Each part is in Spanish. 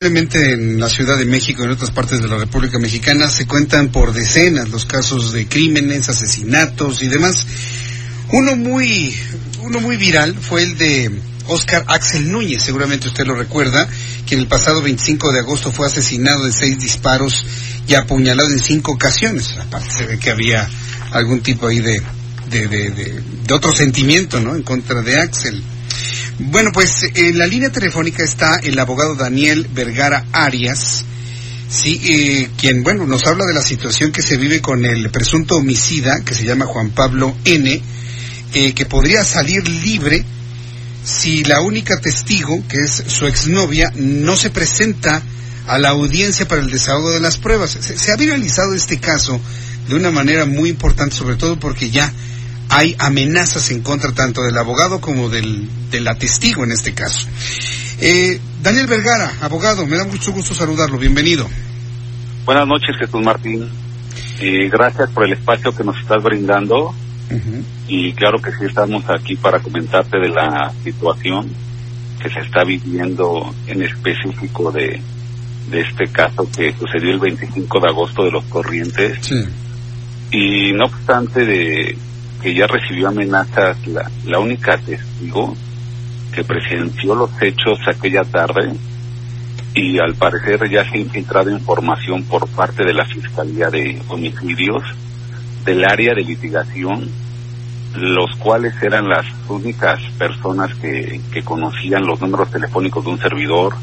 Simplemente en la Ciudad de México y en otras partes de la República Mexicana se cuentan por decenas los casos de crímenes, asesinatos y demás. Uno muy, uno muy viral fue el de Oscar Axel Núñez, seguramente usted lo recuerda, quien el pasado 25 de agosto fue asesinado de seis disparos y apuñalado en cinco ocasiones. Aparte se ve que había algún tipo ahí de, de, de, de, de otro sentimiento, ¿no? En contra de Axel. Bueno, pues en la línea telefónica está el abogado Daniel Vergara Arias, sí, eh, quien, bueno, nos habla de la situación que se vive con el presunto homicida, que se llama Juan Pablo N., eh, que podría salir libre si la única testigo, que es su exnovia, no se presenta a la audiencia para el desahogo de las pruebas. Se, se ha viralizado este caso de una manera muy importante, sobre todo porque ya hay amenazas en contra tanto del abogado como del, de la testigo en este caso. Eh, Daniel Vergara, abogado, me da mucho gusto saludarlo, bienvenido. Buenas noches, Jesús Martín. Eh, gracias por el espacio que nos estás brindando. Uh -huh. Y claro que sí estamos aquí para comentarte de la situación que se está viviendo en específico de, de este caso que sucedió el 25 de agosto de los Corrientes. Sí. Y no obstante de que ya recibió amenazas la, la única testigo que presenció los hechos aquella tarde y al parecer ya se ha infiltrado información por parte de la Fiscalía de Homicidios del área de litigación, los cuales eran las únicas personas que, que conocían los números telefónicos de un servidor,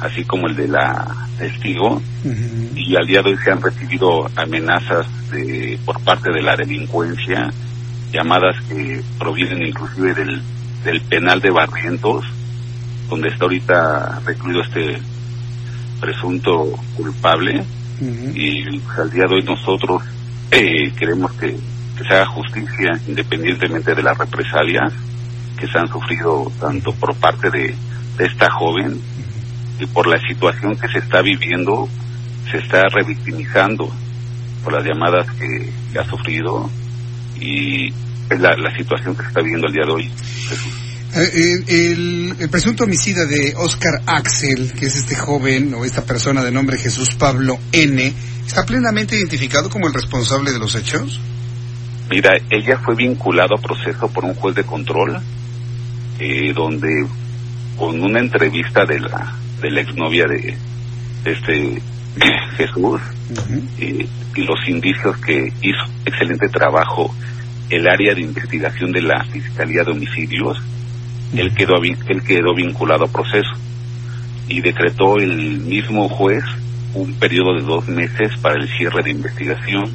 así como el de la testigo, uh -huh. y al día de hoy se han recibido amenazas de, por parte de la delincuencia, llamadas que provienen inclusive del, del penal de Barrientos, donde está ahorita recluido este presunto culpable, uh -huh. y pues, al día de hoy nosotros eh, queremos que, que, se haga justicia independientemente de las represalias que se han sufrido tanto por parte de, de esta joven y por la situación que se está viviendo, se está revictimizando por las llamadas que, que ha sufrido y es la, la, situación que se está viviendo el día de hoy. El, el, el, presunto homicida de Oscar Axel, que es este joven o esta persona de nombre Jesús Pablo N., ¿está plenamente identificado como el responsable de los hechos? Mira, ella fue vinculada a proceso por un juez de control, eh, donde con una entrevista de la, de la exnovia de, de este Jesús uh -huh. eh, y los indicios que hizo excelente trabajo el área de investigación de la Fiscalía de Homicidios, uh -huh. él, quedó, él quedó vinculado a proceso y decretó el mismo juez un periodo de dos meses para el cierre de investigación,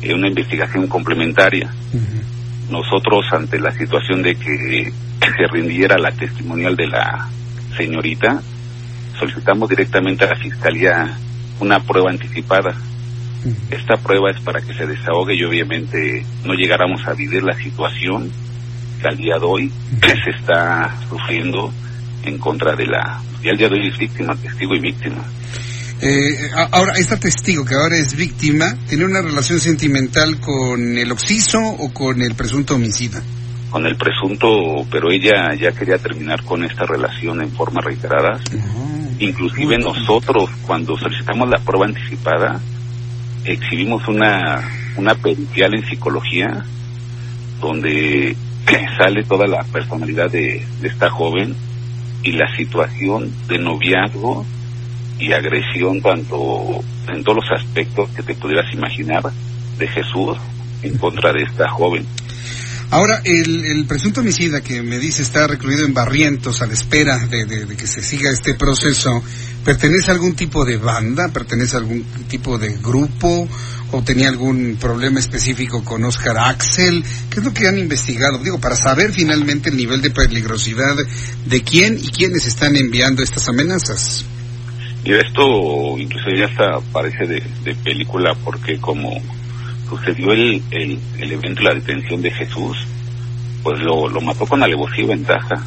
eh, una investigación complementaria. Uh -huh. Nosotros, ante la situación de que se rindiera la testimonial de la señorita, solicitamos directamente a la Fiscalía una prueba anticipada. Esta prueba es para que se desahogue y obviamente no llegáramos a vivir la situación que al día de hoy se está sufriendo en contra de la... Y al día de hoy es víctima, testigo y víctima. Eh, ahora, esta testigo que ahora es víctima, ¿tiene una relación sentimental con el occiso o con el presunto homicida? Con el presunto, pero ella ya quería terminar con esta relación en forma reiterada. Oh, Inclusive nosotros, cuando solicitamos la prueba anticipada, exhibimos una, una pericial en psicología donde sale toda la personalidad de, de esta joven y la situación de noviazgo y agresión tanto en todos los aspectos que te pudieras imaginar de Jesús en contra de esta joven. Ahora, el, el, presunto homicida que me dice está recluido en Barrientos a la espera de, de, de que se siga este proceso, ¿Pertenece a algún tipo de banda? ¿Pertenece a algún tipo de grupo? ¿O tenía algún problema específico con Oscar Axel? ¿Qué es lo que han investigado? Digo, para saber finalmente el nivel de peligrosidad de quién y quiénes están enviando estas amenazas. Y esto incluso ya hasta parece de, película porque como sucedió el, el, el, evento la detención de Jesús, pues lo, lo mató con alevosía y ventaja.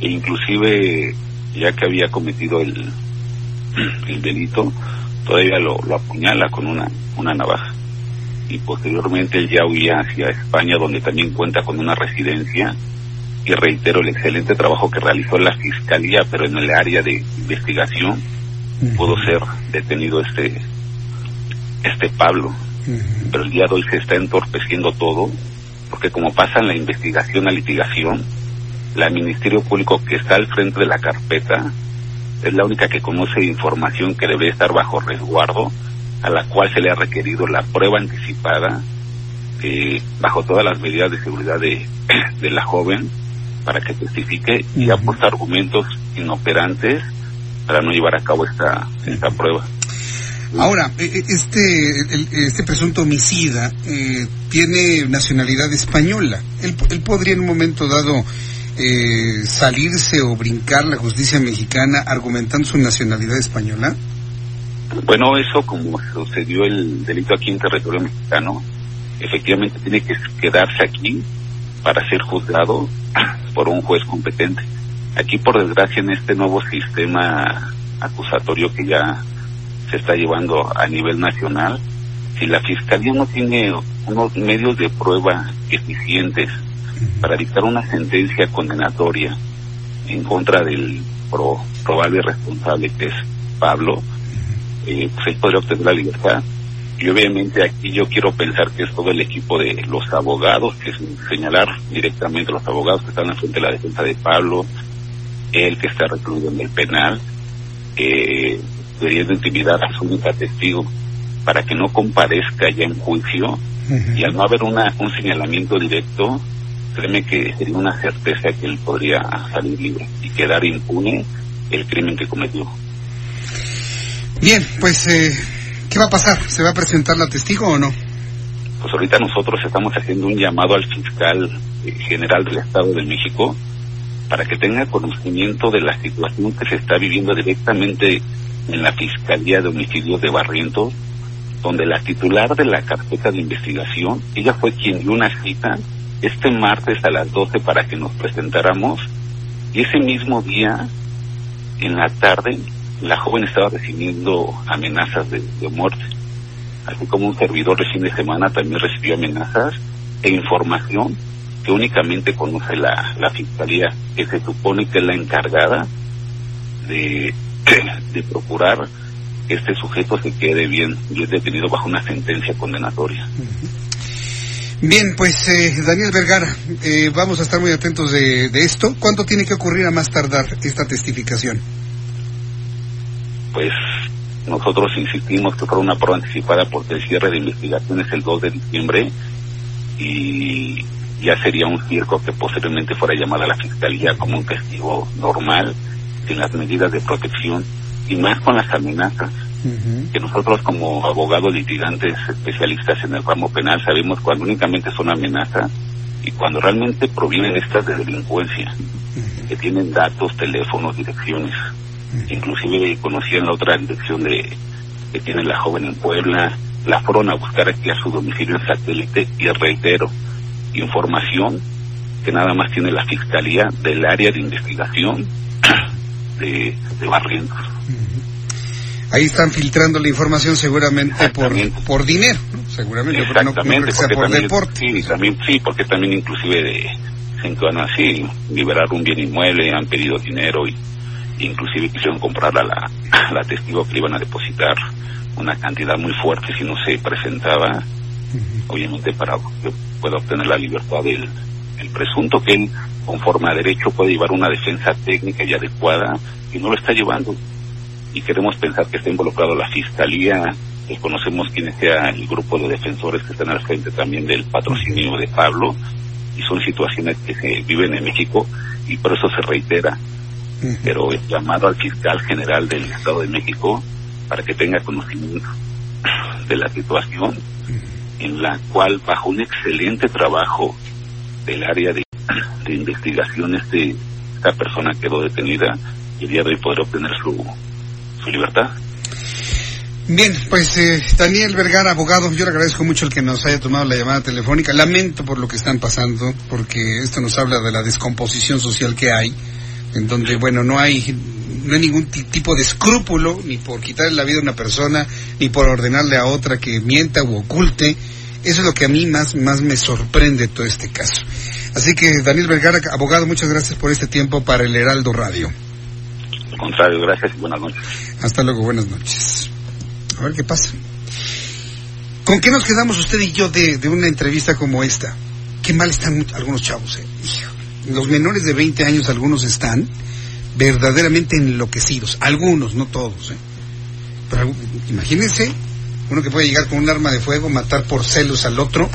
E inclusive ya que había cometido el, el delito, todavía lo, lo apuñala con una, una navaja. Y posteriormente él ya huía hacia España, donde también cuenta con una residencia. Y reitero el excelente trabajo que realizó la fiscalía, pero en el área de investigación pudo ser detenido este este Pablo. Pero el día de hoy se está entorpeciendo todo, porque como pasa en la investigación a litigación, la Ministerio Público que está al frente de la carpeta es la única que conoce información que debería estar bajo resguardo, a la cual se le ha requerido la prueba anticipada, eh, bajo todas las medidas de seguridad de, de la joven, para que testifique y aporte argumentos inoperantes para no llevar a cabo esta, esta prueba. Ahora, e, e, este, este presunto homicida eh, tiene nacionalidad española. Él, él, podría en un momento dado eh, salirse o brincar la justicia mexicana argumentando su nacionalidad española. Bueno, eso como sucedió el delito aquí en territorio mexicano, efectivamente tiene que quedarse aquí para ser juzgado por un juez competente. Aquí, por desgracia, en este nuevo sistema acusatorio que ya se está llevando a nivel nacional, si la Fiscalía no tiene unos medios de prueba eficientes para dictar una sentencia condenatoria en contra del probable responsable que es Pablo, eh, pues él podría obtener la libertad. Y obviamente aquí yo quiero pensar que es todo el equipo de los abogados, que es señalar directamente a los abogados que están en frente de la defensa de Pablo, él que está recluido en el penal, eh, queriendo intimidar a su única testigo para que no comparezca ya en juicio y al no haber una, un señalamiento directo, créeme que sería una certeza que él podría salir libre y quedar impune el crimen que cometió. Bien, pues, eh, ¿qué va a pasar? ¿Se va a presentar la testigo o no? Pues ahorita nosotros estamos haciendo un llamado al fiscal eh, general del Estado de México para que tenga conocimiento de la situación que se está viviendo directamente en la Fiscalía de Homicidios de Barrientos, donde la titular de la carpeta de investigación, ella fue quien dio una cita este martes a las 12 para que nos presentáramos y ese mismo día, en la tarde, la joven estaba recibiendo amenazas de, de muerte. Así como un servidor de fin de semana también recibió amenazas e información que únicamente conoce la, la fiscalía, que se supone que es la encargada de, de procurar que este sujeto se quede bien, y es detenido bajo una sentencia condenatoria. Bien, pues eh, Daniel Vergara, eh, vamos a estar muy atentos de, de, esto. ¿Cuánto tiene que ocurrir a más tardar esta testificación? Pues nosotros insistimos que fuera una prueba anticipada porque el cierre de investigación es el 2 de diciembre y ya sería un circo que posteriormente fuera llamada a la fiscalía como un testigo normal, sin las medidas de protección y más con las amenazas. Que nosotros como abogados litigantes especialistas en el ramo penal sabemos cuando únicamente son amenazas y cuando realmente provienen estas de delincuencia, que tienen datos, teléfonos, direcciones. Inclusive conocían la otra dirección de que tiene la joven en Puebla, la fueron a buscar aquí a su domicilio en satélite y reitero, información que nada más tiene la Fiscalía del área de investigación de, de Barrientos. Ahí están filtrando la información seguramente por, por dinero, seguramente, Exactamente, porque por también, deporte. Sí, también, sí, porque también inclusive de, se van así, liberar un bien inmueble, han pedido dinero y inclusive quisieron comprar a la, a la testigo que iban a depositar una cantidad muy fuerte si no se presentaba obviamente para que pueda obtener la libertad del el presunto que él, conforme a derecho, puede llevar una defensa técnica y adecuada, y no lo está llevando. Y queremos pensar que está involucrado la fiscalía, desconocemos quién sea el grupo de defensores que están al frente también del patrocinio de Pablo, y son situaciones que se viven en México, y por eso se reitera. Pero he llamado al fiscal general del Estado de México para que tenga conocimiento de la situación en la cual bajo un excelente trabajo del área de, de investigación este esta persona quedó detenida y el día de hoy poder obtener su, su libertad. Bien, pues eh, Daniel Vergara, abogado, yo le agradezco mucho el que nos haya tomado la llamada telefónica. Lamento por lo que están pasando, porque esto nos habla de la descomposición social que hay, en donde, bueno, no hay, no hay ningún tipo de escrúpulo, ni por quitarle la vida a una persona, ni por ordenarle a otra que mienta u oculte. Eso es lo que a mí más, más me sorprende todo este caso. Así que, Daniel Vergara, abogado, muchas gracias por este tiempo para el Heraldo Radio. Al contrario, gracias y buenas noches. Hasta luego, buenas noches. A ver qué pasa. ¿Con qué nos quedamos usted y yo de, de una entrevista como esta? Qué mal están algunos chavos, ¿eh? Los menores de 20 años, algunos están verdaderamente enloquecidos. Algunos, no todos, ¿eh? Pero imagínense, uno que puede llegar con un arma de fuego, matar por celos al otro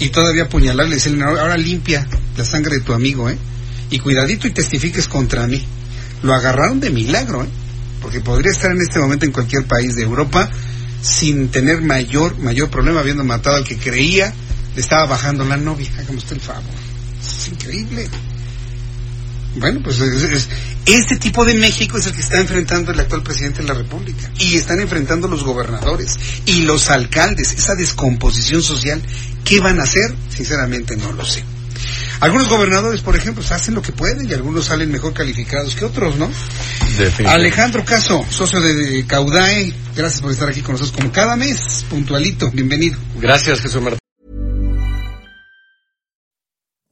y todavía apuñalarle y decirle, ahora limpia la sangre de tu amigo, ¿eh? Y cuidadito y testifiques contra mí. Lo agarraron de milagro, ¿eh? Porque podría estar en este momento en cualquier país de Europa sin tener mayor, mayor problema, habiendo matado al que creía le estaba bajando la novia. Hágame usted el favor. Es increíble. Bueno, pues es, es, este tipo de México es el que está enfrentando el actual presidente de la República. Y están enfrentando los gobernadores y los alcaldes, esa descomposición social. ¿Qué van a hacer? Sinceramente no lo sé. Algunos gobernadores, por ejemplo, hacen lo que pueden y algunos salen mejor calificados que otros, ¿no? Alejandro Caso, socio de Caudae, gracias por estar aquí con nosotros como cada mes, puntualito, bienvenido. Gracias, Jesús Martín.